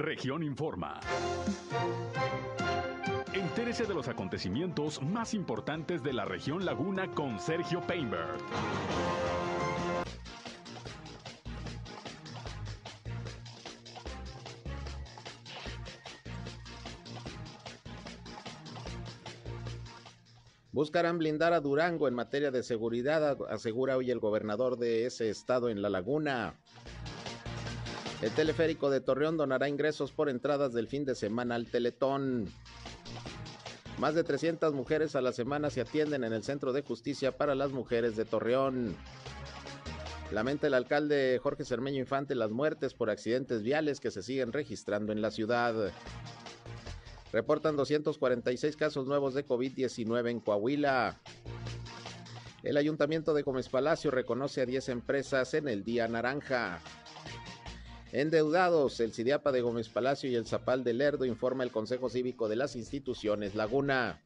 Región Informa. Entérese de los acontecimientos más importantes de la región Laguna con Sergio Painberg. Buscarán blindar a Durango en materia de seguridad, asegura hoy el gobernador de ese estado en La Laguna. El teleférico de Torreón donará ingresos por entradas del fin de semana al Teletón. Más de 300 mujeres a la semana se atienden en el Centro de Justicia para las Mujeres de Torreón. Lamenta el alcalde Jorge Cermeño Infante las muertes por accidentes viales que se siguen registrando en la ciudad. Reportan 246 casos nuevos de COVID-19 en Coahuila. El ayuntamiento de Gómez Palacio reconoce a 10 empresas en el Día Naranja. Endeudados, el CIDIAPA de Gómez Palacio y el Zapal de Lerdo informa el Consejo Cívico de las Instituciones Laguna.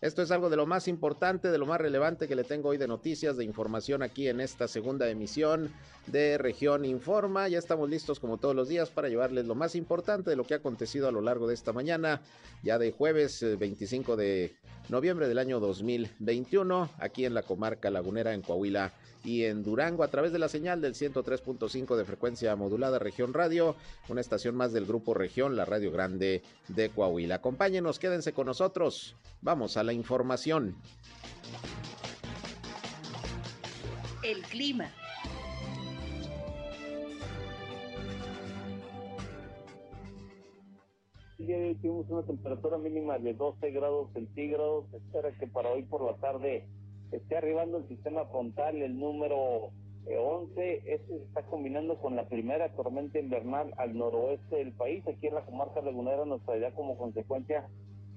Esto es algo de lo más importante, de lo más relevante que le tengo hoy de noticias, de información aquí en esta segunda emisión de Región Informa. Ya estamos listos como todos los días para llevarles lo más importante de lo que ha acontecido a lo largo de esta mañana, ya de jueves 25 eh, de noviembre del año 2021, aquí en la comarca lagunera en Coahuila y en Durango a través de la señal del 103.5 de frecuencia modulada Región Radio, una estación más del grupo Región, la Radio Grande de Coahuila. Acompáñenos, quédense con nosotros. Vamos a la información. El clima. El día de hoy tuvimos una temperatura mínima de 12 grados centígrados. Espera que para hoy por la tarde esté arribando el sistema frontal, el número 11. Eh, este está combinando con la primera tormenta invernal al noroeste del país. Aquí en la comarca lagunera nos traerá como consecuencia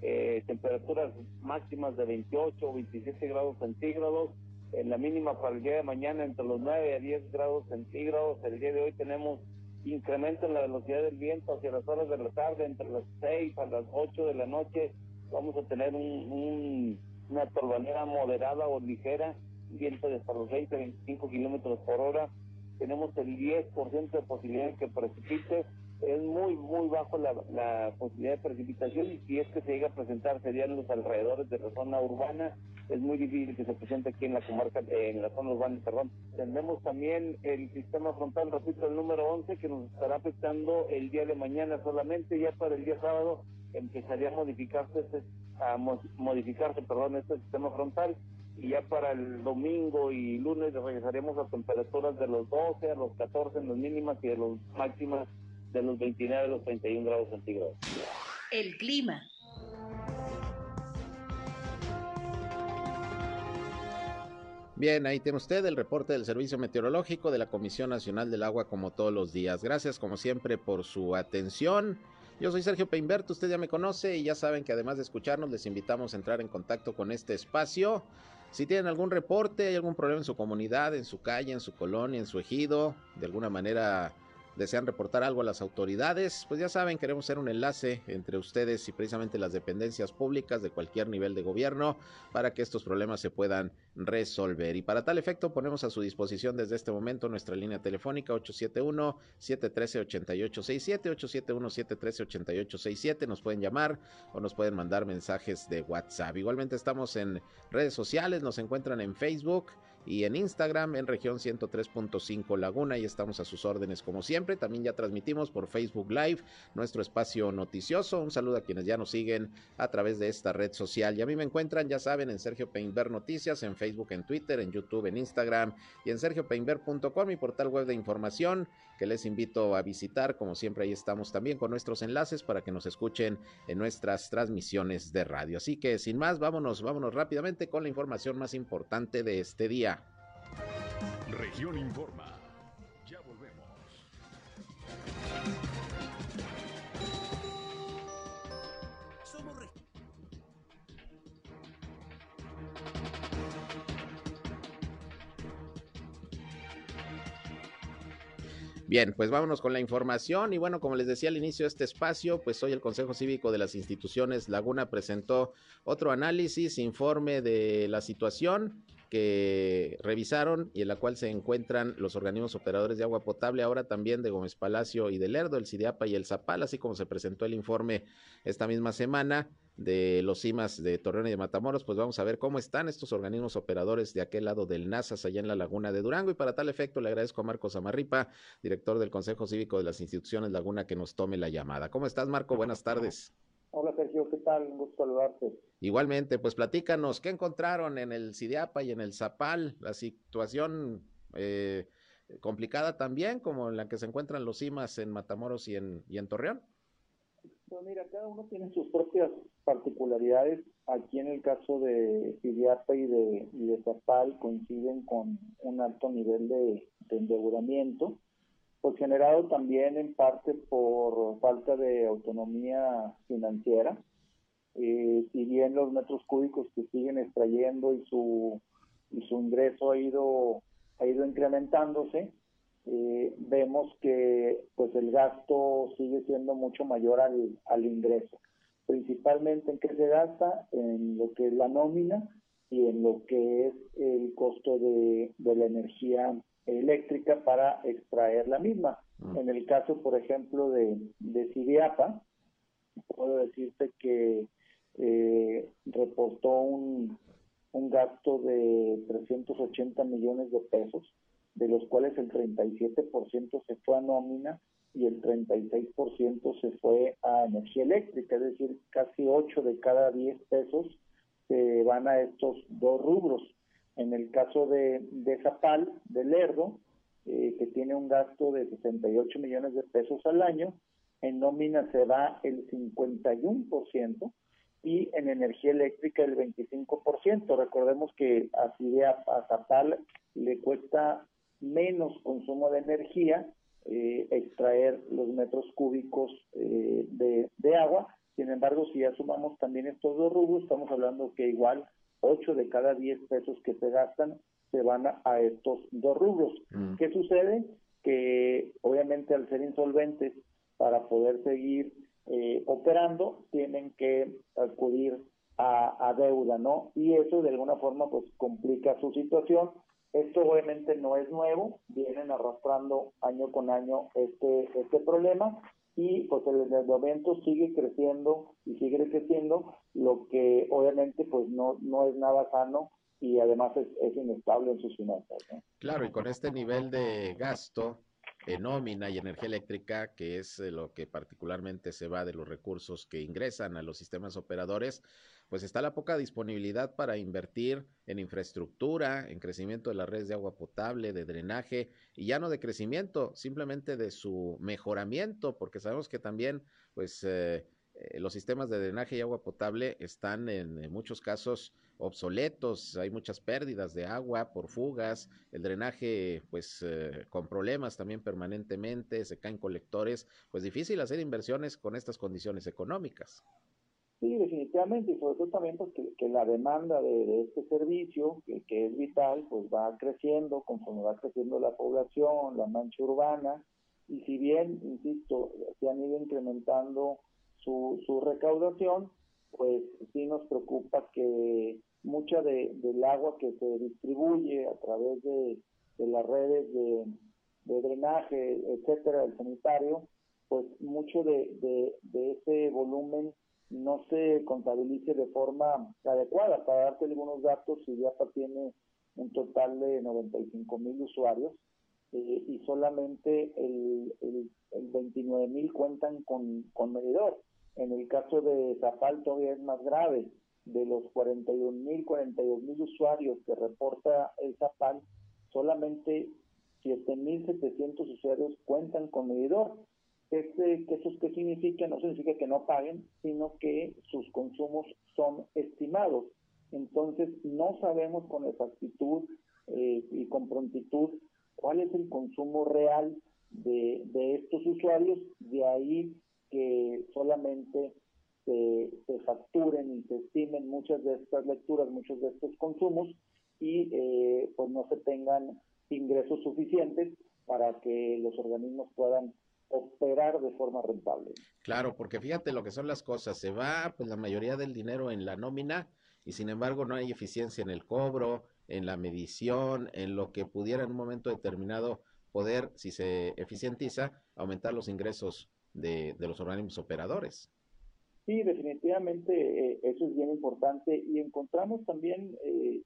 eh, temperaturas máximas de 28 o 27 grados centígrados. En la mínima para el día de mañana entre los 9 a 10 grados centígrados. El día de hoy tenemos incremento en la velocidad del viento hacia las horas de la tarde, entre las 6 a las 8 de la noche. Vamos a tener un una torbanera moderada o ligera, viento de hasta los 20, 25 kilómetros por hora. Tenemos el 10% de posibilidad de que precipite. Es muy, muy bajo la, la posibilidad de precipitación y si es que se llega a presentar serían los alrededores de la zona urbana. Es muy difícil que se presente aquí en la comarca, en la zona urbana, perdón. Tenemos también el sistema frontal, repito, el número 11, que nos estará afectando el día de mañana solamente. Ya para el día sábado empezaría a modificarse este a modificarse, perdón, este sistema frontal y ya para el domingo y lunes regresaremos a temperaturas de los 12 a los 14 en las mínimas y de los máximas de los 29 a los 31 grados centígrados. El clima. Bien, ahí tiene usted el reporte del Servicio Meteorológico de la Comisión Nacional del Agua como todos los días. Gracias como siempre por su atención. Yo soy Sergio Peinberto, usted ya me conoce y ya saben que además de escucharnos les invitamos a entrar en contacto con este espacio. Si tienen algún reporte, hay algún problema en su comunidad, en su calle, en su colonia, en su ejido, de alguna manera desean reportar algo a las autoridades, pues ya saben, queremos ser un enlace entre ustedes y precisamente las dependencias públicas de cualquier nivel de gobierno para que estos problemas se puedan resolver. Y para tal efecto ponemos a su disposición desde este momento nuestra línea telefónica 871-713-8867, 871-713-8867, nos pueden llamar o nos pueden mandar mensajes de WhatsApp. Igualmente estamos en redes sociales, nos encuentran en Facebook y en Instagram en región 103.5 Laguna y estamos a sus órdenes como siempre. También ya transmitimos por Facebook Live nuestro espacio noticioso. Un saludo a quienes ya nos siguen a través de esta red social. Y a mí me encuentran, ya saben, en Sergio Peinber Noticias, en Facebook, en Twitter, en YouTube, en Instagram y en sergiopeinber.com, mi portal web de información que les invito a visitar. Como siempre, ahí estamos también con nuestros enlaces para que nos escuchen en nuestras transmisiones de radio. Así que sin más, vámonos, vámonos rápidamente con la información más importante de este día. Región Informa. Ya volvemos. Bien, pues vámonos con la información y bueno, como les decía al inicio de este espacio, pues hoy el Consejo Cívico de las Instituciones Laguna presentó otro análisis, informe de la situación que revisaron y en la cual se encuentran los organismos operadores de agua potable, ahora también de Gómez Palacio y de Lerdo, el CIDIAPA y el Zapal, así como se presentó el informe esta misma semana de los CIMAS de Torreón y de Matamoros, pues vamos a ver cómo están estos organismos operadores de aquel lado del NASAS, allá en la laguna de Durango. Y para tal efecto, le agradezco a Marcos Amarripa, director del Consejo Cívico de las Instituciones Laguna, que nos tome la llamada. ¿Cómo estás, Marco? Buenas tardes. Hola, Sergio, ¿qué tal? Un gusto saludarte. Igualmente, pues platícanos, ¿qué encontraron en el CIDIAPA y en el Zapal? La situación eh, complicada también, como en la que se encuentran los CIMAS en Matamoros y en, y en Torreón. Pues mira, cada uno tiene sus propias particularidades. Aquí en el caso de CIDIAPA y de, y de Zapal coinciden con un alto nivel de, de endeudamiento pues generado también en parte por falta de autonomía financiera. Eh, si bien los metros cúbicos que siguen extrayendo y su y su ingreso ha ido ha ido incrementándose, eh, vemos que pues el gasto sigue siendo mucho mayor al, al ingreso. Principalmente en qué se gasta, en lo que es la nómina y en lo que es el costo de, de la energía eléctrica para extraer la misma. Mm. En el caso, por ejemplo, de, de Cidiapa, puedo decirte que eh, reportó un, un gasto de 380 millones de pesos, de los cuales el 37% se fue a nómina y el 36% se fue a energía eléctrica, es decir, casi 8 de cada 10 pesos se van a estos dos rubros. En el caso de, de Zapal, de Lerdo, eh, que tiene un gasto de 68 millones de pesos al año, en nómina se va el 51% y en energía eléctrica el 25%. Recordemos que así a, a Zapal le cuesta menos consumo de energía eh, extraer los metros cúbicos eh, de, de agua. Sin embargo, si ya sumamos también estos dos rubros, estamos hablando que igual 8 de cada 10 pesos que se gastan se van a, estos dos rubros. Mm. ¿Qué sucede? Que obviamente al ser insolventes, para poder seguir eh, operando, tienen que acudir a, a, deuda, ¿no? Y eso de alguna forma pues complica su situación. Esto obviamente no es nuevo, vienen arrastrando año con año este, este problema y pues el endeudamiento sigue creciendo y sigue creciendo, lo que obviamente pues no, no es nada sano y además es, inestable en sus finanzas. Claro, y con este nivel de gasto en nómina y energía eléctrica, que es eh, lo que particularmente se va de los recursos que ingresan a los sistemas operadores, pues está la poca disponibilidad para invertir en infraestructura, en crecimiento de las redes de agua potable, de drenaje, y ya no de crecimiento, simplemente de su mejoramiento, porque sabemos que también, pues, eh, eh, los sistemas de drenaje y agua potable están en, muchos casos obsoletos, hay muchas pérdidas de agua por fugas, el drenaje pues eh, con problemas también permanentemente, se caen colectores, pues difícil hacer inversiones con estas condiciones económicas. Sí, definitivamente, y sobre todo también porque que, la demanda de, este servicio, que, que, es vital, pues va creciendo conforme va creciendo la población, la mancha urbana, y si bien, insisto, se han ido incrementando su, su recaudación, pues sí nos preocupa que mucha de, del agua que se distribuye a través de, de las redes de, drenaje, etcétera, del sanitario, pues mucho de, de ese volumen no se contabilice de forma adecuada. Para darte algunos datos, IDIAPA tiene un total de 95 mil usuarios eh, y solamente el, el, 29 mil cuentan con, con medidor. En el caso de Zapal todavía es más grave. De los 41 mil, 42 mil usuarios que reporta el Zapal, solamente 7.700 usuarios cuentan con medidor este, ¿Eso qué significa? No significa que no paguen, sino que sus consumos son estimados. Entonces, no sabemos con exactitud eh, y con prontitud cuál es el consumo real de, de estos usuarios, de ahí que solamente se, se, facturen y se estimen muchas de estas lecturas, muchos de estos consumos y eh, pues no se tengan ingresos suficientes para que los organismos puedan operar de forma rentable. Claro, porque fíjate lo que son las cosas, se va pues la mayoría del dinero en la nómina y sin embargo no hay eficiencia en el cobro, en la medición, en lo que pudiera en un momento determinado poder, si se eficientiza, aumentar los ingresos de, los organismos operadores. Sí, definitivamente eh, eso es bien importante y encontramos también, eh,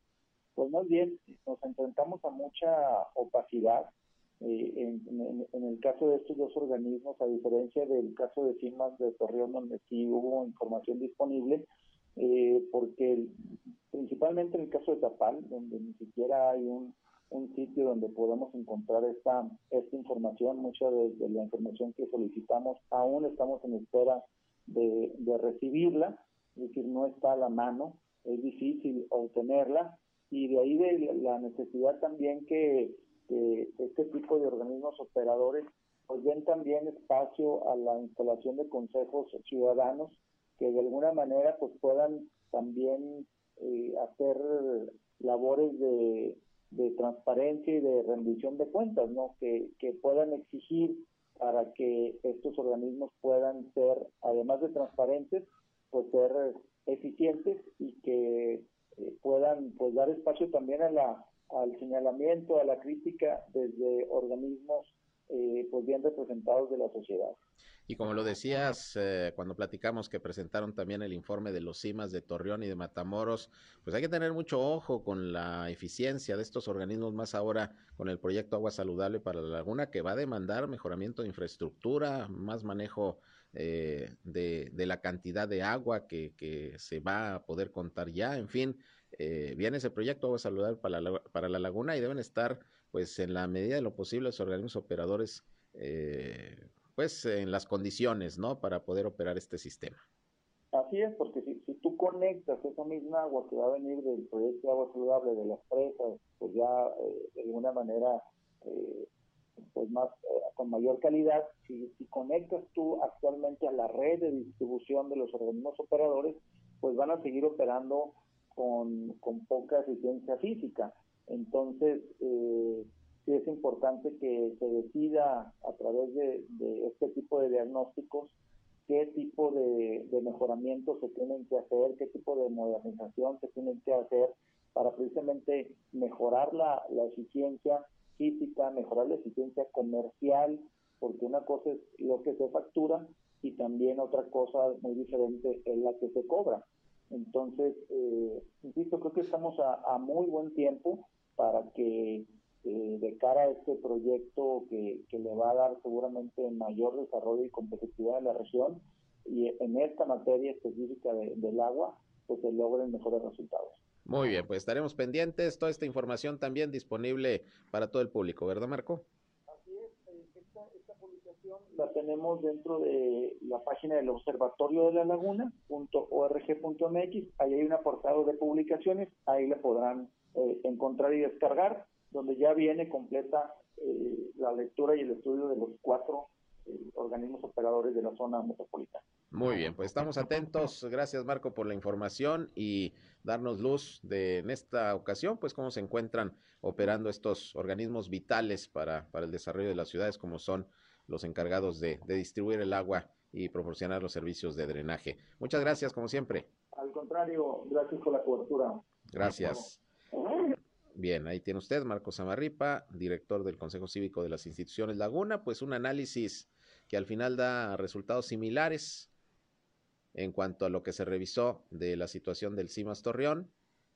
pues más bien nos enfrentamos a mucha opacidad eh, en, el caso de estos dos organismos, a diferencia del caso de CIMAS de Torreón, donde sí hubo información disponible, porque principalmente en el caso de Tapal, donde ni siquiera hay un un sitio donde podemos encontrar esta, esta información. Mucha de, la información que solicitamos aún estamos en espera de, recibirla, es decir, no está a la mano, es difícil obtenerla y de ahí de la necesidad también que, este tipo de organismos operadores pues den también espacio a la instalación de consejos ciudadanos que de alguna manera pues puedan también eh, hacer labores de, de transparencia y de rendición de cuentas, ¿no? Que, que puedan exigir para que estos organismos puedan ser, además de transparentes, pues ser eficientes y que eh, puedan pues dar espacio también a la, al señalamiento, a la crítica desde organismos eh, pues bien representados de la sociedad. Y como lo decías eh, cuando platicamos que presentaron también el informe de los CIMAS de Torreón y de Matamoros, pues hay que tener mucho ojo con la eficiencia de estos organismos, más ahora con el proyecto Agua Saludable para la Laguna, que va a demandar mejoramiento de infraestructura, más manejo eh, de, la cantidad de agua que, que, se va a poder contar ya, en fin. Eh, viene ese proyecto Agua Saludable para la, para la Laguna y deben estar, pues, en la medida de lo posible, los organismos operadores eh, pues en las condiciones, ¿no? Para poder operar este sistema. Así es, porque si, si tú conectas esa misma agua que va a venir del proyecto de agua saludable de las presas, pues ya eh, de alguna manera, eh, pues más, eh, con mayor calidad, si, si conectas tú actualmente a la red de distribución de los organismos operadores, pues van a seguir operando con, con poca eficiencia física. Entonces, eh, sí es importante que se decida a través de, este tipo de diagnósticos qué tipo de, mejoramiento se tienen que hacer, qué tipo de modernización se tienen que hacer para precisamente mejorar la, eficiencia física, mejorar la eficiencia comercial, porque una cosa es lo que se factura y también otra cosa muy diferente es la que se cobra. Entonces, eh, insisto, creo que estamos a muy buen tiempo para que eh, de cara a este proyecto que, le va a dar seguramente mayor desarrollo y competitividad a la región y en esta materia específica del agua, pues se logren mejores resultados. Muy bien, pues estaremos pendientes. Toda esta información también disponible para todo el público, ¿verdad, Marco? Así es, eh, esta, la tenemos dentro de la página del Observatorio de la Laguna, .org.mx. Ahí hay un apartado de publicaciones, ahí la podrán eh, encontrar y descargar donde ya viene completa eh, la lectura y el estudio de los cuatro eh, organismos operadores de la zona metropolitana. Muy bien, pues estamos atentos. Gracias Marco por la información y darnos luz de en esta ocasión, pues cómo se encuentran operando estos organismos vitales para, para el desarrollo de las ciudades, como son los encargados de, de distribuir el agua y proporcionar los servicios de drenaje. Muchas gracias, como siempre. Al contrario, gracias por la cobertura. Gracias. Bien, ahí tiene usted, Marcos Amarripa, director del Consejo Cívico de las Instituciones Laguna, pues un análisis que al final da resultados similares en cuanto a lo que se revisó de la situación del CIMAS Torreón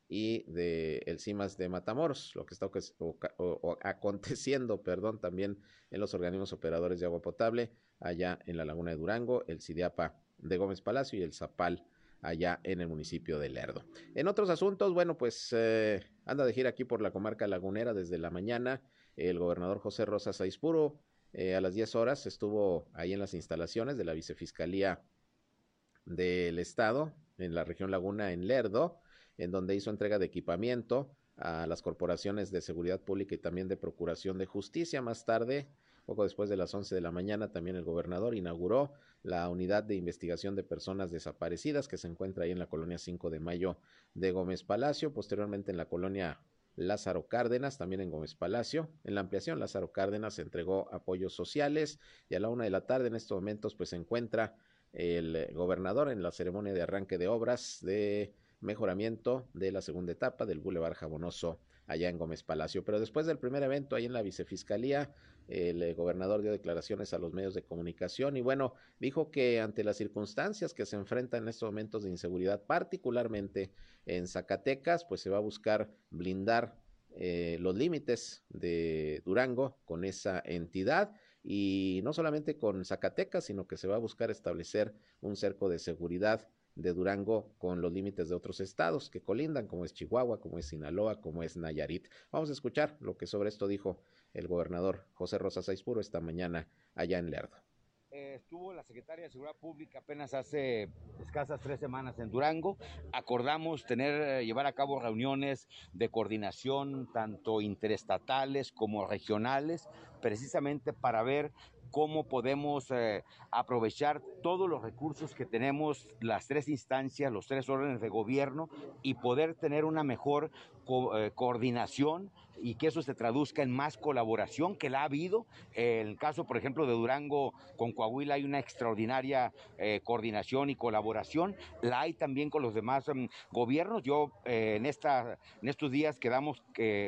y del el CIMAS de Matamoros, lo que está aconteciendo, perdón, también en los organismos operadores de agua potable allá en la Laguna de Durango, el CIDIAPA de Gómez Palacio y el ZAPAL allá en el municipio de Lerdo. En otros asuntos, bueno, pues eh, anda de gira aquí por la comarca lagunera desde la mañana el gobernador José Rosa Saizpuro. Eh, a las 10 horas estuvo ahí en las instalaciones de la vicefiscalía del estado en la región Laguna en Lerdo, en donde hizo entrega de equipamiento a las corporaciones de seguridad pública y también de procuración de justicia. Más tarde poco después de las 11 de la mañana, también el gobernador inauguró la unidad de investigación de personas desaparecidas que se encuentra ahí en la colonia 5 de Mayo de Gómez Palacio, posteriormente en la colonia Lázaro Cárdenas, también en Gómez Palacio. En la ampliación, Lázaro Cárdenas entregó apoyos sociales y a la una de la tarde en estos momentos pues se encuentra el gobernador en la ceremonia de arranque de obras de mejoramiento de la segunda etapa del Boulevard Jabonoso allá en Gómez Palacio. Pero después del primer evento ahí en la vicefiscalía, el eh, gobernador dio declaraciones a los medios de comunicación y bueno, dijo que ante las circunstancias que se enfrentan en estos momentos de inseguridad, particularmente en Zacatecas, pues se va a buscar blindar eh, los límites de Durango con esa entidad y no solamente con Zacatecas, sino que se va a buscar establecer un cerco de seguridad de Durango con los límites de otros estados que colindan, como es Chihuahua, como es Sinaloa, como es Nayarit. Vamos a escuchar lo que sobre esto dijo el gobernador José Rosa Saizpuro esta mañana allá en Lerdo. Estuvo la secretaria de Seguridad Pública apenas hace escasas tres semanas en Durango. Acordamos tener, eh, llevar a cabo reuniones de coordinación tanto interestatales como regionales, precisamente para ver cómo podemos eh, aprovechar todos los recursos que tenemos las tres instancias, los tres órdenes de gobierno y poder tener una mejor eh, coordinación y que eso se traduzca en más colaboración que la ha habido. En el caso, por ejemplo, de Durango con Coahuila hay una extraordinaria eh, coordinación y colaboración. La hay también con los demás mm, gobiernos. Yo en, esta, en estos días quedamos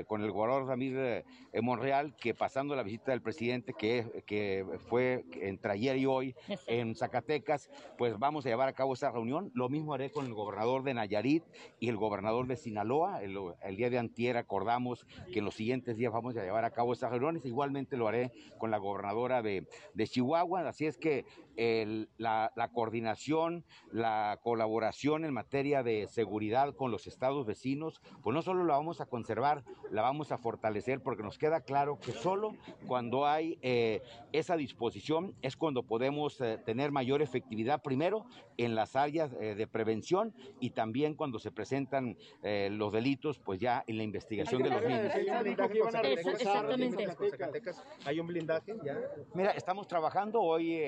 con el gobernador Ramírez Monreal que pasando la visita del presidente que, que fue entre ayer y hoy en Zacatecas, pues vamos a llevar a cabo esa reunión. Lo mismo haré con el gobernador de Nayarit y el gobernador de Sinaloa. El, día de antier acordamos que en los siguientes días vamos a llevar a cabo esas reuniones. Igualmente lo haré con la gobernadora de, Chihuahua. Así es que la, la coordinación, la colaboración en materia de seguridad con los estados vecinos, pues no solo la vamos a conservar, la vamos a fortalecer porque nos queda claro que solo cuando hay eh, esa disposición es cuando podemos eh, tener mayor efectividad, primero en las áreas eh, de prevención y también cuando se presentan eh, los delitos, pues ya en la investigación de los mismos. ¿Hay un blindaje ya? Mira, estamos trabajando hoy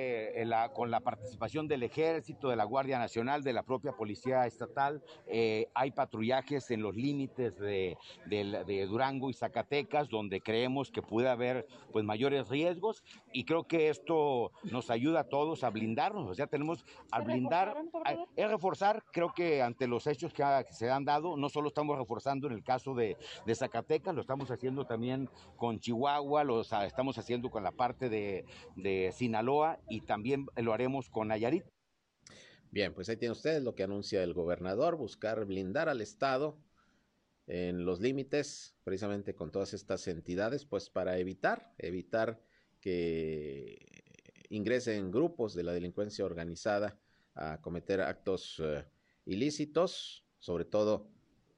con la participación del Ejército, de la Guardia Nacional, de la propia Policía Estatal. hay patrullajes en los límites de, de Durango y Zacatecas, donde creemos que puede haber pues mayores riesgos y creo que esto nos ayuda a todos a blindarnos, o sea, tenemos a blindar, es reforzar, creo que ante los hechos que, se han dado, no solo estamos reforzando en el caso de, Zacatecas, lo estamos haciendo también con Chihuahua, lo estamos haciendo con la parte de, de Sinaloa y también lo haremos con Nayarit. Bien, pues ahí tienen ustedes lo que anuncia el gobernador, buscar blindar al Estado en los límites, precisamente con todas estas entidades, pues para evitar, evitar que ingresen grupos de la delincuencia organizada a cometer actos eh, ilícitos, sobre todo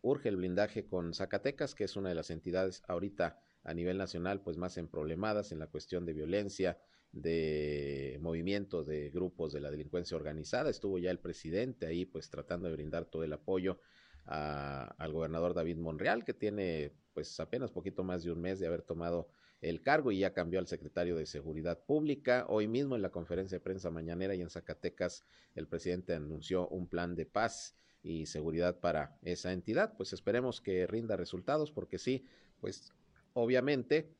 urge el blindaje con Zacatecas, que es una de las entidades ahorita a nivel nacional pues más emproblemadas en la cuestión de violencia, de movimientos de grupos de la delincuencia organizada. Estuvo ya el presidente ahí pues tratando de brindar todo el apoyo al gobernador David Monreal, que tiene pues apenas poquito más de un mes de haber tomado el cargo y ya cambió al secretario de Seguridad Pública. Hoy mismo en la conferencia de prensa mañanera y en Zacatecas el presidente anunció un plan de paz y seguridad para esa entidad. Pues esperemos que rinda resultados porque sí, pues obviamente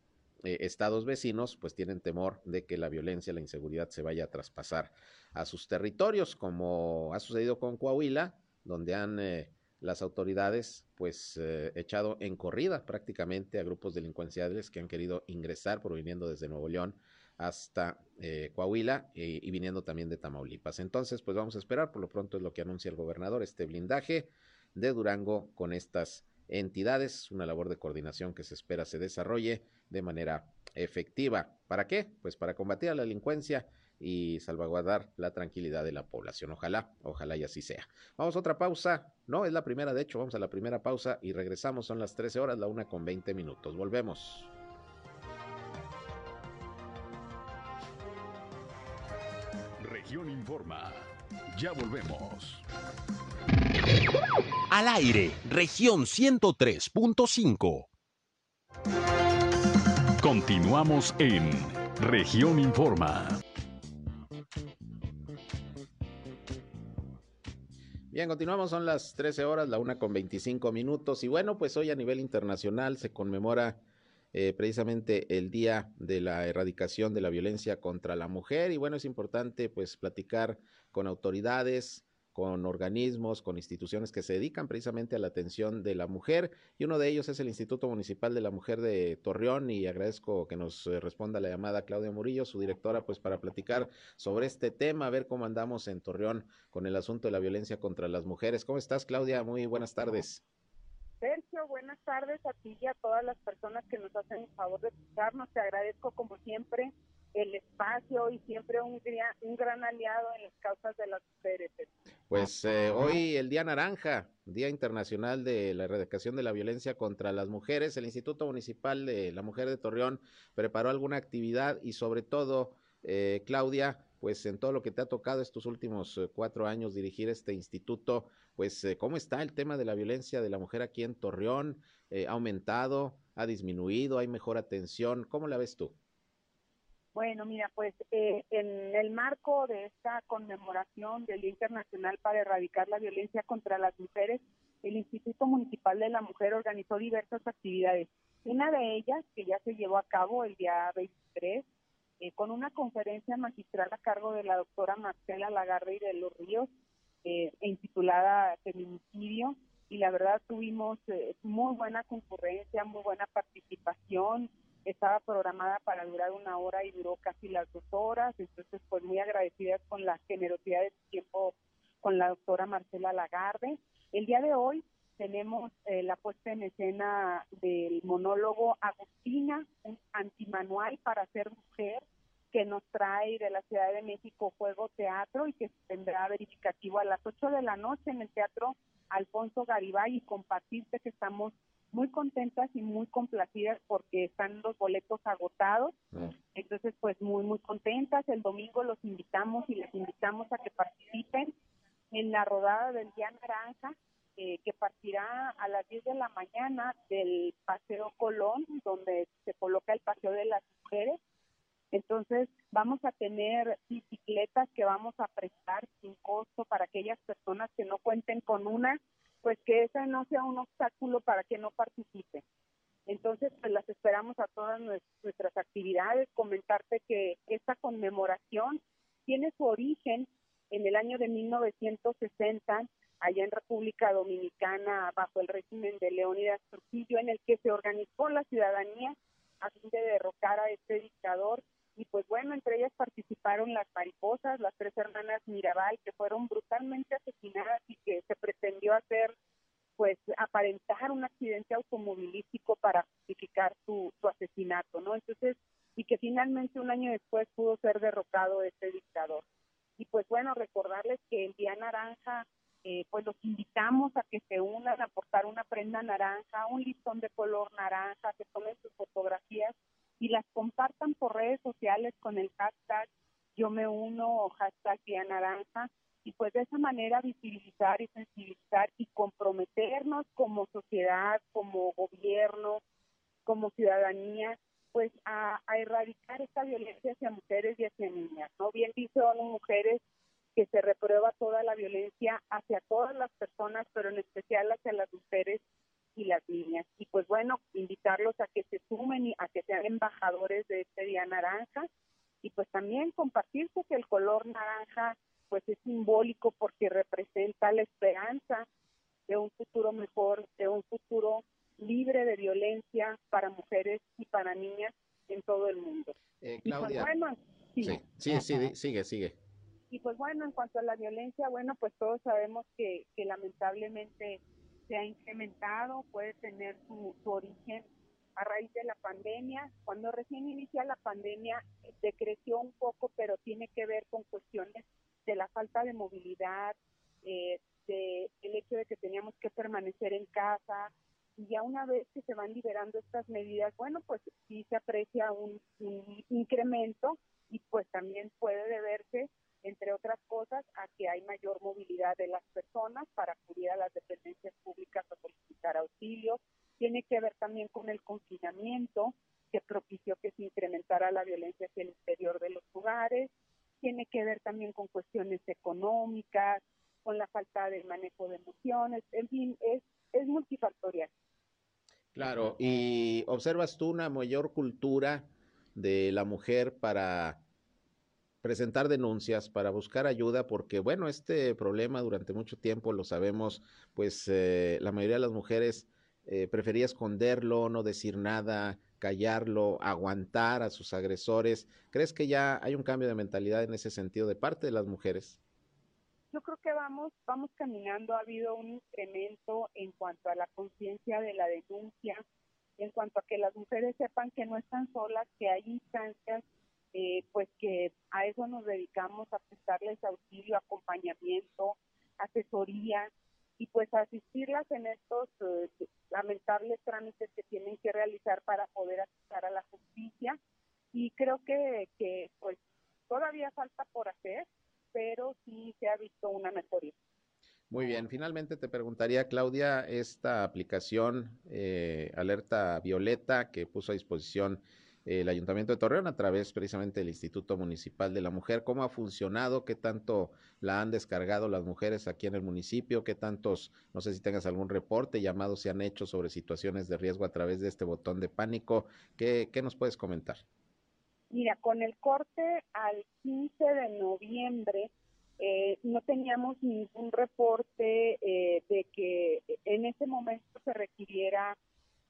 eh, estados vecinos pues tienen temor de que la violencia, la inseguridad se vaya a traspasar a sus territorios como ha sucedido con Coahuila, donde han... Eh, las autoridades pues eh, echado en corrida prácticamente a grupos delincuenciales que han querido ingresar proviniendo desde Nuevo León hasta Coahuila y viniendo también de Tamaulipas. Entonces, pues vamos a esperar, por lo pronto es lo que anuncia el gobernador, este blindaje de Durango con estas entidades, una labor de coordinación que se espera se desarrolle de manera efectiva. ¿Para qué? Pues para combatir a la delincuencia y salvaguardar la tranquilidad de la población. Ojalá, ojalá y así sea. Vamos a otra pausa. No, es la primera, de hecho, vamos a la primera pausa y regresamos. Son las 13 horas, la una con 20 minutos. Volvemos. Región Informa. Ya volvemos. Al aire, región 103.5. Continuamos en región Informa. Bien, continuamos, son las 13 horas, la una con 25 minutos. Y bueno, pues hoy a nivel internacional se conmemora eh, precisamente el Día de la Erradicación de la Violencia contra la Mujer. Y bueno, es importante pues platicar con autoridades, con organismos, con instituciones que se dedican precisamente a la atención de la mujer y uno de ellos es el Instituto Municipal de la Mujer de Torreón y agradezco que nos eh, responda la llamada Claudia Murillo, su directora, pues para platicar sobre este tema, ver cómo andamos en Torreón con el asunto de la violencia contra las mujeres. ¿Cómo estás, Claudia? Muy buenas tardes. Sergio, buenas tardes a ti y a todas las personas que nos hacen el favor de escucharnos. Te agradezco como siempre el espacio y siempre un, un gran aliado en las causas de las mujeres. Pues eh, hoy el Día Naranja, Día Internacional de la Erradicación de la Violencia contra las Mujeres, el Instituto Municipal de la Mujer de Torreón preparó alguna actividad y sobre todo, eh, Claudia, pues en todo lo que te ha tocado estos últimos eh, cuatro años dirigir este instituto, pues cómo está el tema de la violencia de la mujer aquí en Torreón, ¿ha aumentado, ha disminuido, hay mejor atención? ¿Cómo la ves tú? Bueno, mira, pues eh, en el marco de esta conmemoración del Día Internacional para Erradicar la Violencia contra las Mujeres, el Instituto Municipal de la Mujer organizó diversas actividades. Una de ellas, que ya se llevó a cabo el día 23, eh, con una conferencia magistral a cargo de la doctora Marcela Lagarde y de los Ríos, eh, intitulada Feminicidio, y la verdad tuvimos muy buena concurrencia, muy buena participación, estaba programada para durar una hora y duró casi las dos horas, entonces pues muy agradecidas con la generosidad de su tiempo con la doctora Marcela Lagarde. El día de hoy tenemos eh, la puesta en escena del monólogo Agustina, un antimanual para ser mujer, que nos trae de la Ciudad de México Juego Teatro y que tendrá verificativo a las 8 de la noche en el Teatro Alfonso Garibay y compartirte que estamos muy contentas y muy complacidas porque están los boletos agotados. Entonces, pues muy, muy contentas. El domingo los invitamos y les invitamos a que participen en la rodada del Día Naranja, eh, que partirá a las 10 de la mañana del Paseo Colón, donde se coloca el Paseo de las Mujeres. Entonces, vamos a tener bicicletas que vamos a prestar sin costo para aquellas personas que no cuenten con una pues que ese no sea un obstáculo para que no participe. Entonces, pues las esperamos a todas nuestras actividades. Comentarte que esta conmemoración tiene su origen en el año de 1960, allá en República Dominicana, bajo el régimen de Leónidas Trujillo, en el que se organizó la ciudadanía a fin de derrocar a este dictador y pues bueno, entre ellas participaron las mariposas, las tres hermanas Mirabal, que fueron brutalmente asesinadas y que se pretendió hacer, pues, aparentar un accidente automovilístico para justificar su, asesinato, ¿no? Entonces, y que finalmente un año después pudo ser derrocado este dictador. Y pues bueno, recordarles que el Día Naranja, eh, pues los invitamos a que se unan a aportar una prenda naranja, un listón de color naranja, que tomen sus fotografías y las compartan por redes sociales con el hashtag yo me uno o hashtag Día Naranja y pues de esa manera visibilizar y sensibilizar y comprometernos como sociedad, como gobierno, como ciudadanía, pues a, erradicar esta violencia hacia mujeres y hacia niñas. No bien son mujeres que se reprueba toda la violencia hacia todas las personas, pero en especial hacia las mujeres y las niñas. Y pues bueno, invitarlos a que se sumen y a que sean embajadores de este Día Naranja y pues también compartirse que el color naranja pues es simbólico porque representa la esperanza de un futuro mejor, de un futuro libre de violencia para mujeres y para niñas en todo el mundo. Eh, pues, Claudia. sí, sí, sí, sigue, sigue. Y pues bueno, en cuanto a la violencia, bueno, pues todos sabemos que, que lamentablemente se ha incrementado, puede tener su, origen a raíz de la pandemia. Cuando recién inicia la pandemia, decreció un poco, pero tiene que ver con cuestiones de la falta de movilidad, eh, de el hecho de que teníamos que permanecer en casa. Y ya una vez que se van liberando estas medidas, bueno, pues sí se aprecia un, un incremento y pues también puede deberse entre otras cosas, a que hay mayor movilidad de las personas para acudir a las dependencias públicas a solicitar auxilio. Tiene que ver también con el confinamiento que propició que se incrementara la violencia hacia el interior de los lugares. Tiene que ver también con cuestiones económicas, con la falta de manejo de emociones. En fin, es, es multifactorial. Claro, y observas tú una mayor cultura de la mujer para presentar denuncias, para buscar ayuda, porque bueno, este problema durante mucho tiempo lo sabemos, pues eh, la mayoría de las mujeres eh, prefería esconderlo, no decir nada, callarlo, aguantar a sus agresores. ¿Crees que ya hay un cambio de mentalidad en ese sentido de parte de las mujeres? Yo creo que vamos, vamos caminando, ha habido un incremento en cuanto a la conciencia de la denuncia, en cuanto a que las mujeres sepan que no están solas, que hay instancias, eh, pues que a eso nos dedicamos, a prestarles auxilio, acompañamiento, asesoría y pues asistirlas en estos eh, lamentables trámites que tienen que realizar para poder acceder a la justicia y creo que, que pues todavía falta por hacer, pero sí se ha visto una mejoría. Muy bien, finalmente te preguntaría, Claudia, esta aplicación eh, Alerta Violeta que puso a disposición el Ayuntamiento de Torreón a través precisamente del Instituto Municipal de la Mujer. ¿Cómo ha funcionado? ¿Qué tanto la han descargado las mujeres aquí en el municipio? ¿Qué tantos, no sé si tengas algún reporte, llamados se han hecho sobre situaciones de riesgo a través de este botón de pánico? ¿Qué, qué nos puedes comentar? Mira, con el corte al 15 de noviembre, eh, no teníamos ningún reporte eh, de que en ese momento se requiriera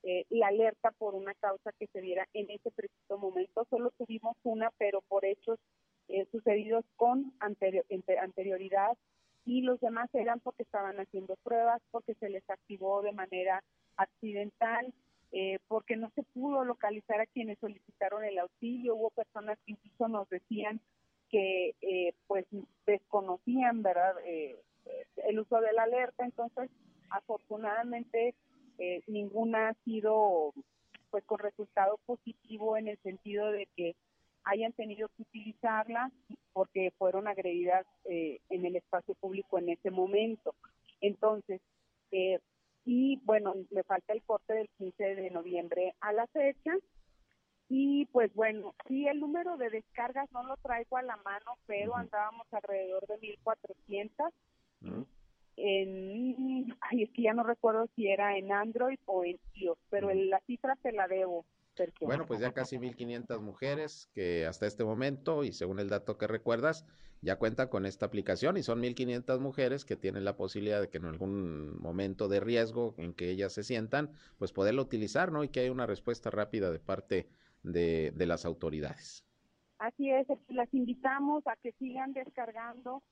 eh, la alerta por una causa que se diera en ese preciso momento. Solo tuvimos una, pero por hechos eh, sucedidos con anterioridad y los demás eran porque estaban haciendo pruebas, porque se les activó de manera accidental, eh, porque no se pudo localizar a quienes solicitaron el auxilio. Hubo personas que incluso nos decían que pues desconocían, ¿verdad?, el uso de la alerta. Entonces, afortunadamente, eh, ninguna ha sido pues con resultado positivo en el sentido de que hayan tenido que utilizarla porque fueron agredidas eh, en el espacio público en ese momento. Entonces, eh, y bueno, me falta el corte del 15 de noviembre a la fecha. Y pues bueno, sí, el número de descargas no lo traigo a la mano, pero andábamos alrededor de 1400 en, ay, es que ya no recuerdo si era en Android o en iOS, pero la cifra te la debo. Bueno, pues ya casi 1.500 mujeres que hasta este momento, y según el dato que recuerdas, ya cuentan con esta aplicación y son 1.500 mujeres que tienen la posibilidad de que en algún momento de riesgo en que ellas se sientan, pues poderlo utilizar, ¿no? Y que haya una respuesta rápida de parte de, de las autoridades. Así es, las invitamos a que sigan descargando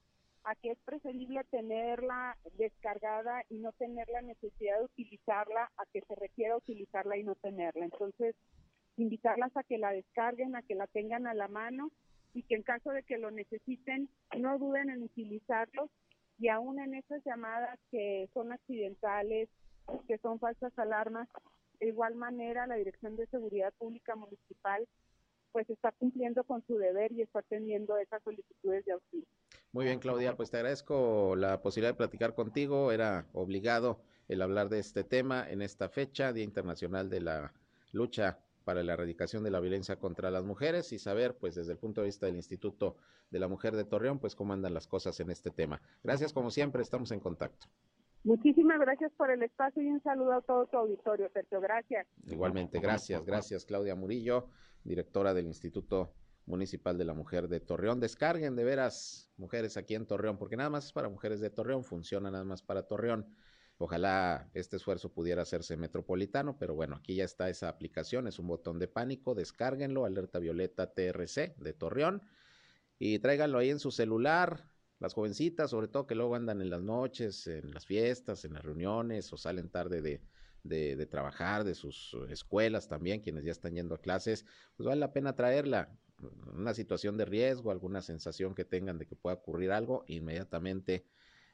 a que es preferible tenerla descargada y no tener la necesidad de utilizarla, a que se requiera utilizarla y no tenerla. Entonces, invitarlas a que la descarguen, a que la tengan a la mano y que en caso de que lo necesiten, no duden en utilizarlo y aún en esas llamadas que son accidentales, que son falsas alarmas, de igual manera la Dirección de Seguridad Pública Municipal pues está cumpliendo con su deber y está atendiendo esas solicitudes de auxilio. Muy bien, Claudia, pues te agradezco la posibilidad de platicar contigo. Era obligado el hablar de este tema en esta fecha, Día Internacional de la Lucha para la erradicación de la violencia contra las mujeres y saber, pues desde el punto de vista del Instituto de la Mujer de Torreón, pues cómo andan las cosas en este tema. Gracias, como siempre, estamos en contacto. Muchísimas gracias por el espacio y un saludo a todo tu auditorio, Sergio. Gracias. Igualmente, gracias, gracias, Claudia Murillo directora del Instituto Municipal de la Mujer de Torreón. Descarguen de veras mujeres aquí en Torreón, porque nada más es para mujeres de Torreón, funciona nada más para Torreón. Ojalá este esfuerzo pudiera hacerse metropolitano, pero bueno, aquí ya está esa aplicación, es un botón de pánico, descárguenlo, alerta violeta TRC de Torreón, y tráiganlo ahí en su celular, las jovencitas, sobre todo que luego andan en las noches, en las fiestas, en las reuniones, o salen tarde de, de, trabajar, de sus escuelas también, quienes ya están yendo a clases, pues vale la pena traerla. Una situación de riesgo, alguna sensación que tengan de que pueda ocurrir algo, inmediatamente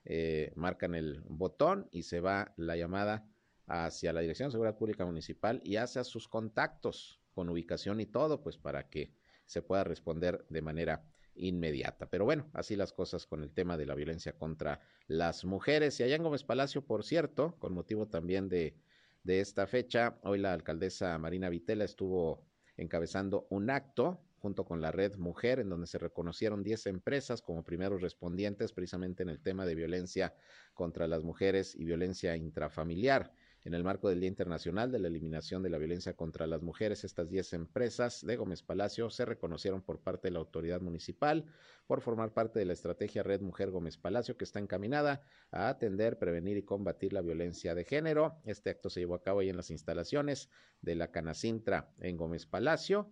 eh, marcan el botón y se va la llamada hacia la Dirección de Seguridad Pública Municipal y hacia sus contactos con ubicación y todo, pues para que se pueda responder de manera inmediata. Pero bueno, así las cosas con el tema de la violencia contra las mujeres. Y allá en Gómez Palacio, por cierto, con motivo también de de esta fecha. Hoy la alcaldesa Marina Vitela estuvo encabezando un acto junto con la red Mujer, en donde se reconocieron 10 empresas como primeros respondientes precisamente en el tema de violencia contra las mujeres y violencia intrafamiliar. En el marco del Día Internacional de la Eliminación de la Violencia contra las Mujeres, estas 10 empresas de Gómez Palacio se reconocieron por parte de la autoridad municipal por formar parte de la estrategia Red Mujer Gómez Palacio, que está encaminada a atender, prevenir y combatir la violencia de género. Este acto se llevó a cabo ahí en las instalaciones de la Canacintra en Gómez Palacio.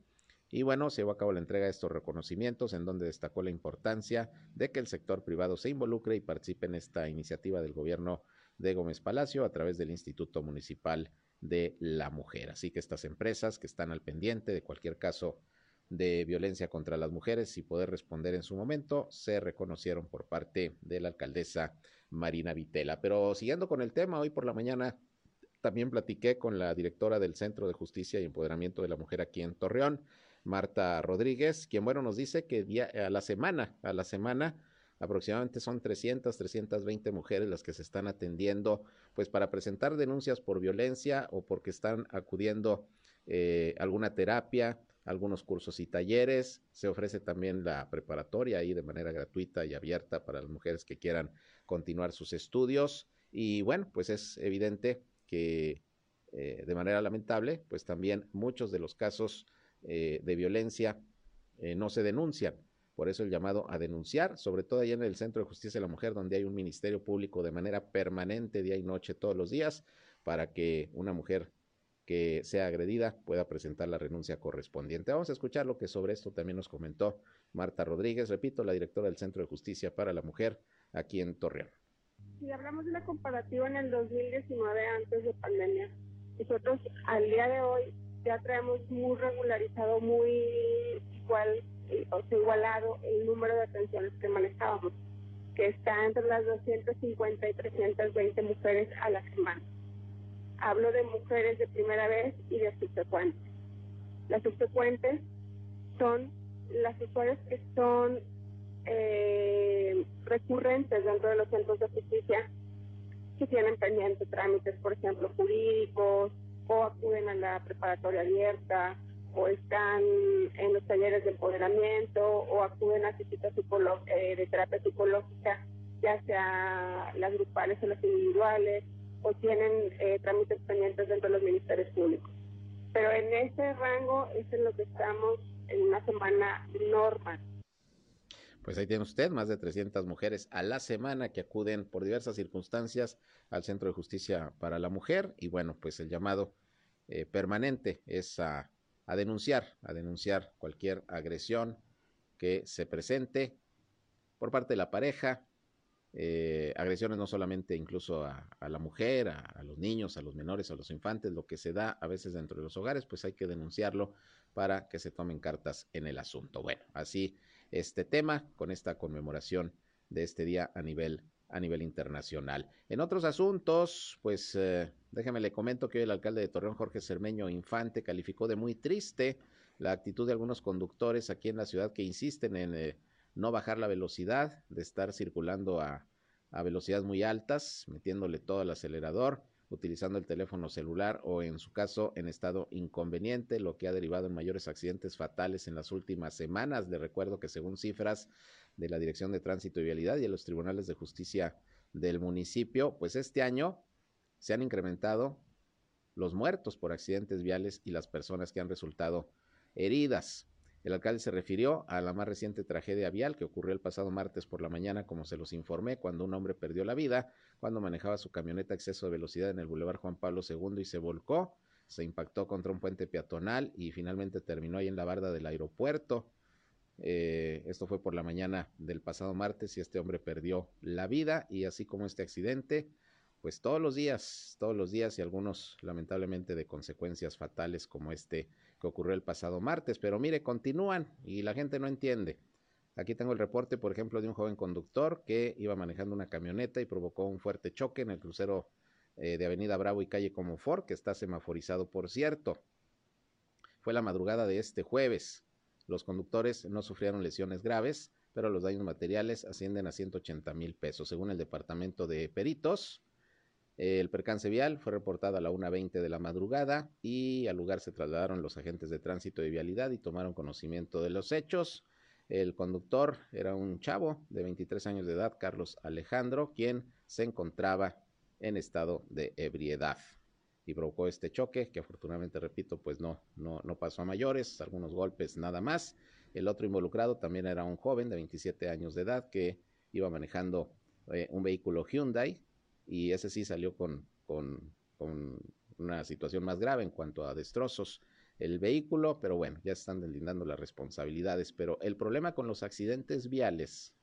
Y bueno, se llevó a cabo la entrega de estos reconocimientos en donde destacó la importancia de que el sector privado se involucre y participe en esta iniciativa del gobierno de Gómez Palacio a través del Instituto Municipal de la Mujer. Así que estas empresas que están al pendiente de cualquier caso de violencia contra las mujeres y poder responder en su momento se reconocieron por parte de la alcaldesa Marina Vitela. Pero siguiendo con el tema, hoy por la mañana también platiqué con la directora del Centro de Justicia y Empoderamiento de la Mujer aquí en Torreón, Marta Rodríguez, quien bueno nos dice que a la semana, a la semana Aproximadamente son 300, 320 mujeres las que se están atendiendo, pues para presentar denuncias por violencia o porque están acudiendo eh, alguna terapia, algunos cursos y talleres. Se ofrece también la preparatoria ahí de manera gratuita y abierta para las mujeres que quieran continuar sus estudios. Y bueno, pues es evidente que eh, de manera lamentable, pues también muchos de los casos eh, de violencia no se denuncian. Por eso el llamado a denunciar, sobre todo allá en el Centro de Justicia de la Mujer, donde hay un ministerio público de manera permanente, día y noche, todos los días, para que una mujer que sea agredida pueda presentar la renuncia correspondiente. Vamos a escuchar lo que sobre esto también nos comentó Marta Rodríguez, repito, la directora del Centro de Justicia para la Mujer aquí en Torreón. Si hablamos de la comparativa en el 2019 antes de pandemia, nosotros al día de hoy ya traemos muy regularizado, muy igual o sea, igualado el número de atenciones que manejábamos, que está entre las 250 y 320 mujeres a la semana. Hablo de mujeres de primera vez y de subsecuentes. Las subsecuentes son las usuarias que son eh, recurrentes dentro de los centros de justicia que tienen pendientes trámites, por ejemplo, jurídicos, o acuden a la preparatoria abierta, o están en los talleres de empoderamiento o acuden a visitas eh, de terapia psicológica, ya sea las grupales o las individuales, o tienen eh, trámites pendientes dentro de los ministerios públicos. Pero en ese rango es en lo que estamos en una semana normal. Pues ahí tiene usted más de 300 mujeres a la semana que acuden por diversas circunstancias al Centro de Justicia para la Mujer y bueno, pues el llamado eh, permanente es a a denunciar, a denunciar cualquier agresión que se presente por parte de la pareja, eh, agresiones no solamente incluso a, la mujer, a, los niños, a los menores, a los infantes, lo que se da a veces dentro de los hogares, pues hay que denunciarlo para que se tomen cartas en el asunto. Bueno, así este tema con esta conmemoración de este día a nivel a nivel internacional. En otros asuntos, pues eh, déjeme le comento que hoy el alcalde de Torreón, Jorge Cermeño Infante, calificó de muy triste la actitud de algunos conductores aquí en la ciudad que insisten en eh, no bajar la velocidad, de estar circulando a, a velocidades muy altas, metiéndole todo al acelerador, utilizando el teléfono celular o en su caso en estado inconveniente, lo que ha derivado en mayores accidentes fatales en las últimas semanas. Le recuerdo que según cifras de la Dirección de Tránsito y Vialidad y de los tribunales de justicia del municipio, pues este año se han incrementado los muertos por accidentes viales y las personas que han resultado heridas. El alcalde se refirió a la más reciente tragedia vial que ocurrió el pasado martes por la mañana, como se los informé, cuando un hombre perdió la vida cuando manejaba su camioneta a exceso de velocidad en el Boulevard Juan Pablo II y se volcó, se impactó contra un puente peatonal y finalmente terminó ahí en la barda del aeropuerto. Eh, esto fue por la mañana del pasado martes y este hombre perdió la vida y así como este accidente, pues todos los días, todos los días y algunos lamentablemente de consecuencias fatales como este que ocurrió el pasado martes. Pero mire, continúan y la gente no entiende. Aquí tengo el reporte, por ejemplo, de un joven conductor que iba manejando una camioneta y provocó un fuerte choque en el crucero eh, de Avenida Bravo y calle Comofort, que está semaforizado, por cierto. Fue la madrugada de este jueves. Los conductores no sufrieron lesiones graves, pero los daños materiales ascienden a 180 mil pesos. Según el departamento de peritos, el percance vial fue reportado a la 1.20 de la madrugada y al lugar se trasladaron los agentes de tránsito y vialidad y tomaron conocimiento de los hechos. El conductor era un chavo de 23 años de edad, Carlos Alejandro, quien se encontraba en estado de ebriedad. Y provocó este choque, que afortunadamente, repito, pues no, no, no pasó a mayores, algunos golpes nada más. El otro involucrado también era un joven de 27 años de edad que iba manejando eh, un vehículo Hyundai y ese sí salió con, con, con una situación más grave en cuanto a destrozos el vehículo, pero bueno, ya están deslindando las responsabilidades. Pero el problema con los accidentes viales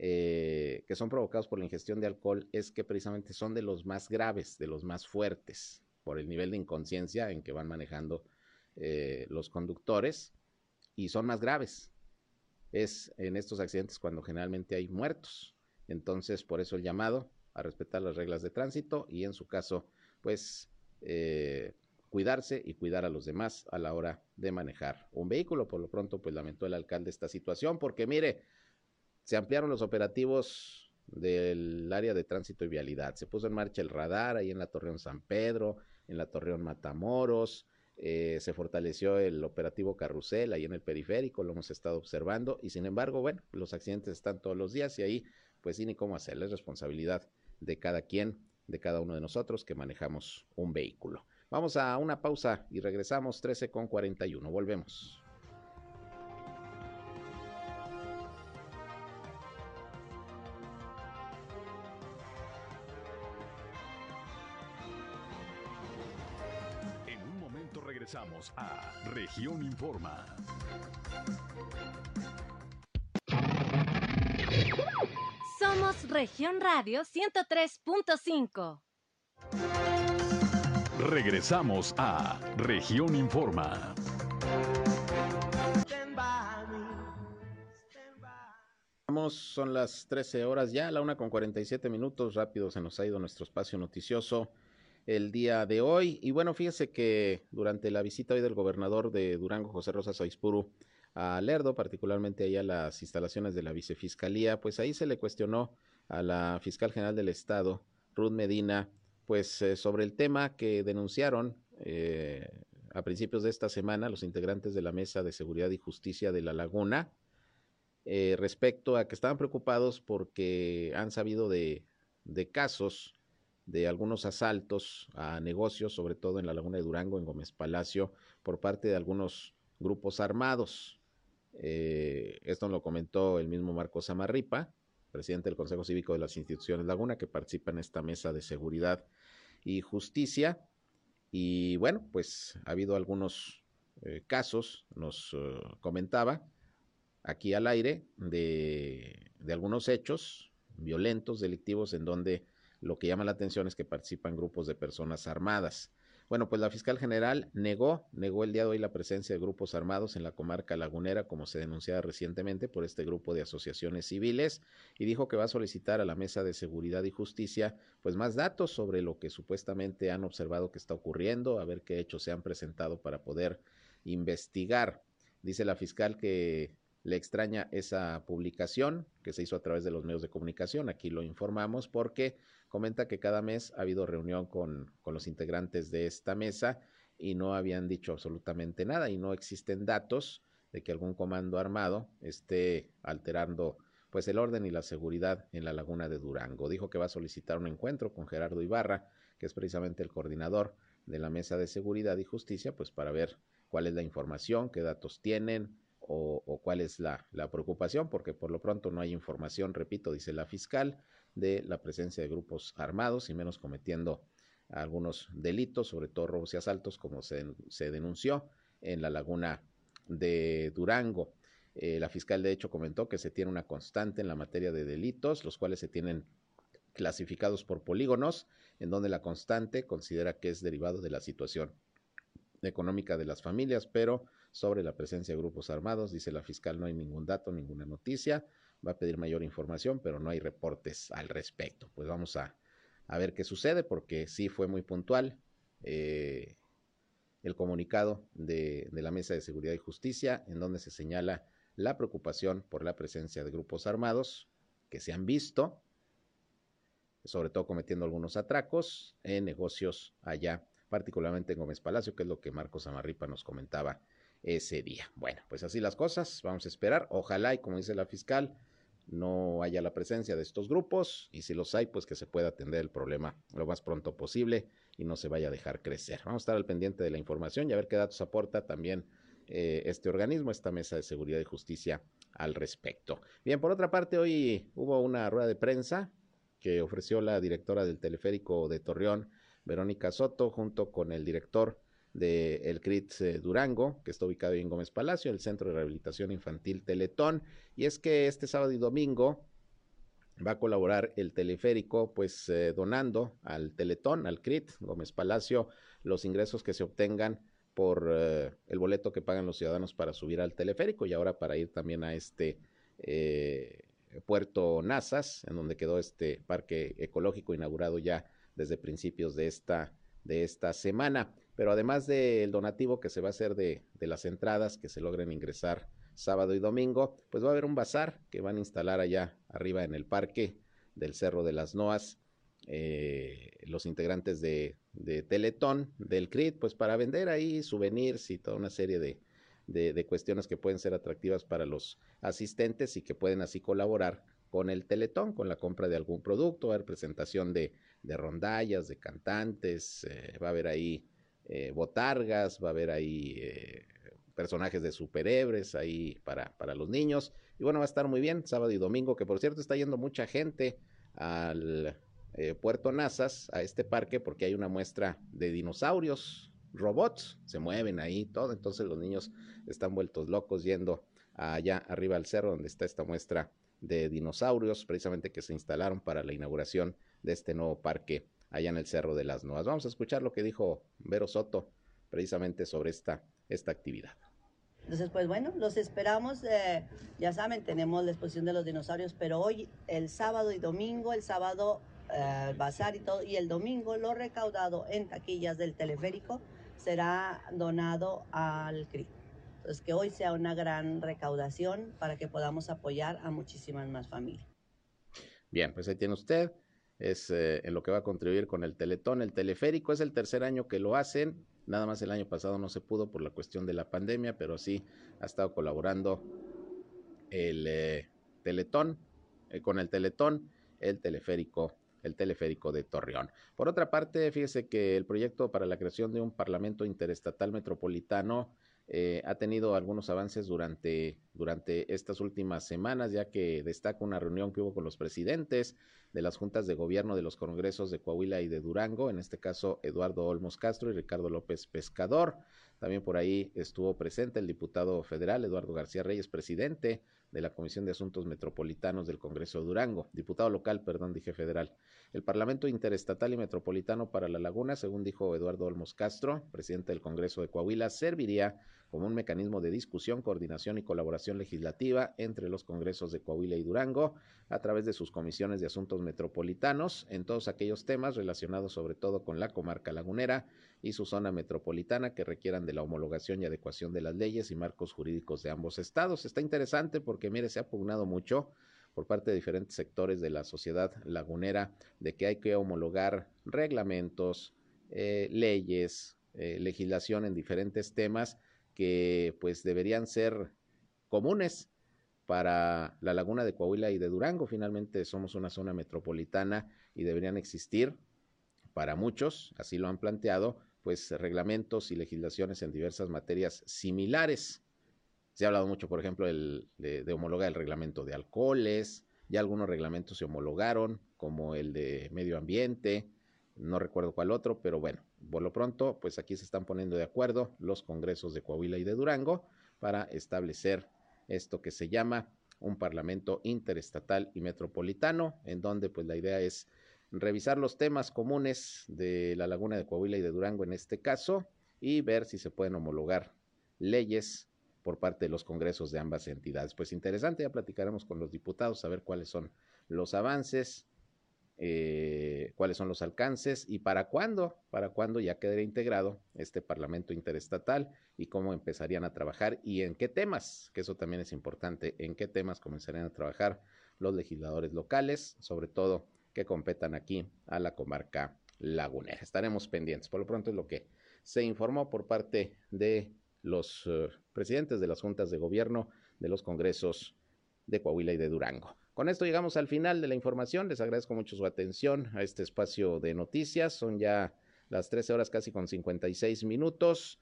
eh, que son provocados por la ingestión de alcohol es que precisamente son de los más graves, de los más fuertes, por el nivel de inconsciencia en que van manejando eh, los conductores y son más graves. Es en estos accidentes cuando generalmente hay muertos. Entonces, por eso el llamado a respetar las reglas de tránsito y en su caso, pues, eh, cuidarse y cuidar a los demás a la hora de manejar un vehículo. Por lo pronto, pues lamentó el alcalde esta situación porque mire, se ampliaron los operativos del área de tránsito y vialidad. Se puso en marcha el radar ahí en la Torreón San Pedro, en la Torreón Matamoros. Eh, se fortaleció el operativo Carrusel ahí en el periférico, lo hemos estado observando. Y sin embargo, bueno, los accidentes están todos los días y ahí, pues sí, ni cómo hacerlo. Es responsabilidad de cada quien, de cada uno de nosotros que manejamos un vehículo. Vamos a una pausa y regresamos 13 con 41. Volvemos. Región Informa. Somos Región Radio 103.5. Regresamos a Región Informa. Son las 13 horas ya, la una con 47 minutos. Rápido se nos ha ido nuestro espacio noticioso el día de hoy. Y bueno, fíjese que durante la visita hoy del gobernador de Durango, José Rosa Soispuru, a Lerdo, particularmente ahí a las instalaciones de la vicefiscalía, pues ahí se le cuestionó a la fiscal general del estado, Ruth Medina, pues eh, sobre el tema que denunciaron eh, a principios de esta semana los integrantes de la Mesa de Seguridad y Justicia de La Laguna, eh, respecto a que estaban preocupados porque han sabido de, de casos de algunos asaltos a negocios, sobre todo en la Laguna de Durango, en Gómez Palacio, por parte de algunos grupos armados. Eh, esto lo comentó el mismo Marcos Samarripa, presidente del Consejo Cívico de las Instituciones Laguna, que participa en esta mesa de seguridad y justicia. Y bueno, pues ha habido algunos eh, casos, nos eh, comentaba aquí al aire, de, de algunos hechos violentos, delictivos, en donde lo que llama la atención es que participan grupos de personas armadas. Bueno, pues la fiscal general negó, negó el día de hoy la presencia de grupos armados en la comarca lagunera, como se denunciaba recientemente por este grupo de asociaciones civiles, y dijo que va a solicitar a la Mesa de Seguridad y Justicia, pues más datos sobre lo que supuestamente han observado que está ocurriendo, a ver qué hechos se han presentado para poder investigar. Dice la fiscal que le extraña esa publicación que se hizo a través de los medios de comunicación, aquí lo informamos porque comenta que cada mes ha habido reunión con, con los integrantes de esta mesa y no habían dicho absolutamente nada y no existen datos de que algún comando armado esté alterando pues el orden y la seguridad en la laguna de Durango. Dijo que va a solicitar un encuentro con Gerardo Ibarra, que es precisamente el coordinador de la Mesa de Seguridad y Justicia, pues para ver cuál es la información, qué datos tienen o, cuál es la, la preocupación, porque por lo pronto no hay información, repito, dice la fiscal, de la presencia de grupos armados y menos cometiendo algunos delitos, sobre todo robos y asaltos, como se, denunció en la laguna de Durango. Eh, la fiscal, de hecho, comentó que se tiene una constante en la materia de delitos, los cuales se tienen clasificados por polígonos, en donde la constante considera que es derivado de la situación económica de las familias, pero sobre la presencia de grupos armados, dice la fiscal, no hay ningún dato, ninguna noticia va a pedir mayor información, pero no hay reportes al respecto. Pues vamos a, ver qué sucede, porque sí fue muy puntual eh, el comunicado de, de la Mesa de Seguridad y Justicia, en donde se señala la preocupación por la presencia de grupos armados que se han visto, sobre todo cometiendo algunos atracos en negocios allá, particularmente en Gómez Palacio, que es lo que Marcos Amarripa nos comentaba ese día. Bueno, pues así las cosas, vamos a esperar. Ojalá y como dice la fiscal, no haya la presencia de estos grupos y si los hay, pues que se pueda atender el problema lo más pronto posible y no se vaya a dejar crecer. Vamos a estar al pendiente de la información y a ver qué datos aporta también eh, este organismo, esta mesa de seguridad y justicia al respecto. Bien, por otra parte, hoy hubo una rueda de prensa que ofreció la directora del teleférico de Torreón, Verónica Soto, junto con el director del el CRIT eh, Durango, que está ubicado en Gómez Palacio, el Centro de Rehabilitación Infantil Teletón. Y es que este sábado y domingo va a colaborar el teleférico, pues eh, donando al Teletón, al CRIT Gómez Palacio, los ingresos que se obtengan por eh, el boleto que pagan los ciudadanos para subir al teleférico y ahora para ir también a este puerto Nazas, en donde quedó este parque ecológico inaugurado ya desde principios de esta, de esta semana. Pero además del donativo que se va a hacer de, las entradas que se logren ingresar sábado y domingo, pues va a haber un bazar que van a instalar allá arriba en el parque del Cerro de las Noas. Eh, los integrantes de, Teletón, del CRIT, pues para vender ahí souvenirs y toda una serie de, cuestiones que pueden ser atractivas para los asistentes y que pueden así colaborar con el Teletón, con la compra de algún producto, va a haber presentación de, de rondallas, de cantantes, eh, va a haber ahí eh, botargas, va a haber ahí eh, personajes de superhéroes ahí para, para los niños. Y bueno, va a estar muy bien, sábado y domingo, que por cierto está yendo mucha gente al Puerto Nazas, a este parque, porque hay una muestra de dinosaurios, robots, se mueven ahí, todo. Entonces los niños están vueltos locos yendo allá arriba al cerro donde está esta muestra de dinosaurios, precisamente que se instalaron para la inauguración de este nuevo parque allá en el Cerro de las Nuevas. Vamos a escuchar lo que dijo Vero Soto precisamente sobre esta, esta actividad. Entonces, pues bueno, los esperamos. Eh, ya saben, tenemos la exposición de los dinosaurios, pero hoy, el sábado y domingo, el sábado eh, bazar y todo, y el domingo lo recaudado en taquillas del teleférico será donado al CRI. Entonces, que hoy sea una gran recaudación para que podamos apoyar a muchísimas más familias. Bien, pues ahí tiene usted. Es eh, en lo que va a contribuir con el Teletón. El teleférico es el tercer año que lo hacen. Nada más el año pasado no se pudo por la cuestión de la pandemia, pero sí ha estado colaborando el eh, Teletón, eh, con el Teletón, el teleférico el teleférico de Torreón. Por otra parte, fíjese que el proyecto para la creación de un Parlamento Interestatal Metropolitano ha tenido algunos avances durante, durante estas últimas semanas, ya que destaca una reunión que hubo con los presidentes de las juntas de gobierno de los congresos de Coahuila y de Durango, en este caso Eduardo Olmos Castro y Ricardo López Pescador. También por ahí estuvo presente el diputado federal Eduardo García Reyes, presidente de la Comisión de Asuntos Metropolitanos del Congreso de Durango, diputado local, perdón, dije federal. El Parlamento Interestatal y Metropolitano para la Laguna, según dijo Eduardo Olmos Castro, presidente del Congreso de Coahuila, serviría como un mecanismo de discusión, coordinación y colaboración legislativa entre los congresos de Coahuila y Durango a través de sus comisiones de asuntos metropolitanos en todos aquellos temas relacionados sobre todo con la comarca lagunera y su zona metropolitana que requieran de la homologación y adecuación de las leyes y marcos jurídicos de ambos estados. Está interesante porque, mire, se ha pugnado mucho por parte de diferentes sectores de la sociedad lagunera de que hay que homologar reglamentos, eh, leyes, eh, legislación en diferentes temas que pues deberían ser comunes para la laguna de Coahuila y de Durango. Finalmente somos una zona metropolitana y deberían existir para muchos, así lo han planteado, pues reglamentos y legislaciones en diversas materias similares. Se ha hablado mucho, por ejemplo, el, de, de homologar el reglamento de alcoholes, ya algunos reglamentos se homologaron, como el de medio ambiente, no recuerdo cuál otro, pero bueno, por lo pronto, pues aquí se están poniendo de acuerdo los congresos de Coahuila y de Durango para establecer esto que se llama un parlamento interestatal y metropolitano, en donde pues la idea es revisar los temas comunes de la laguna de Coahuila y de Durango en este caso y ver si se pueden homologar leyes por parte de los congresos de ambas entidades. Pues interesante, ya platicaremos con los diputados a ver cuáles son los avances, eh, cuáles son los alcances y para cuándo, para cuándo ya quedaría integrado este Parlamento Interestatal y cómo empezarían a trabajar y en qué temas, que eso también es importante, en qué temas comenzarían a trabajar los legisladores locales, sobre todo que competan aquí a la comarca lagunera. Estaremos pendientes. Por lo pronto es lo que se informó por parte de los uh, presidentes de las juntas de gobierno de los congresos de Coahuila y de Durango. Con esto llegamos al final de la información. Les agradezco mucho su atención a este espacio de noticias. Son ya las 13 horas casi con 56 minutos.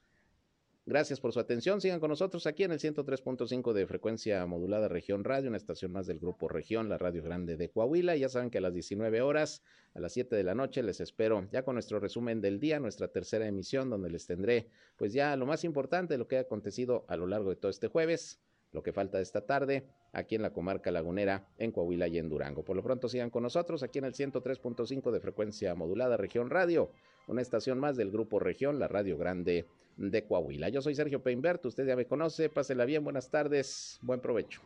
Gracias por su atención. Sigan con nosotros aquí en el 103.5 de frecuencia modulada Región Radio, una estación más del Grupo Región, la Radio Grande de Coahuila. Ya saben que a las 19 horas, a las 7 de la noche, les espero ya con nuestro resumen del día, nuestra tercera emisión, donde les tendré pues ya lo más importante lo que ha acontecido a lo largo de todo este jueves lo que falta esta tarde aquí en la comarca lagunera, en Coahuila y en Durango. Por lo pronto sigan con nosotros aquí en el 103.5 de frecuencia modulada Región Radio, una estación más del Grupo Región, la Radio Grande de Coahuila. Yo soy Sergio Peinbert, usted ya me conoce, pásela bien, buenas tardes, buen provecho.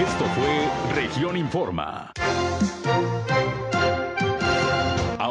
Esto fue Región Informa.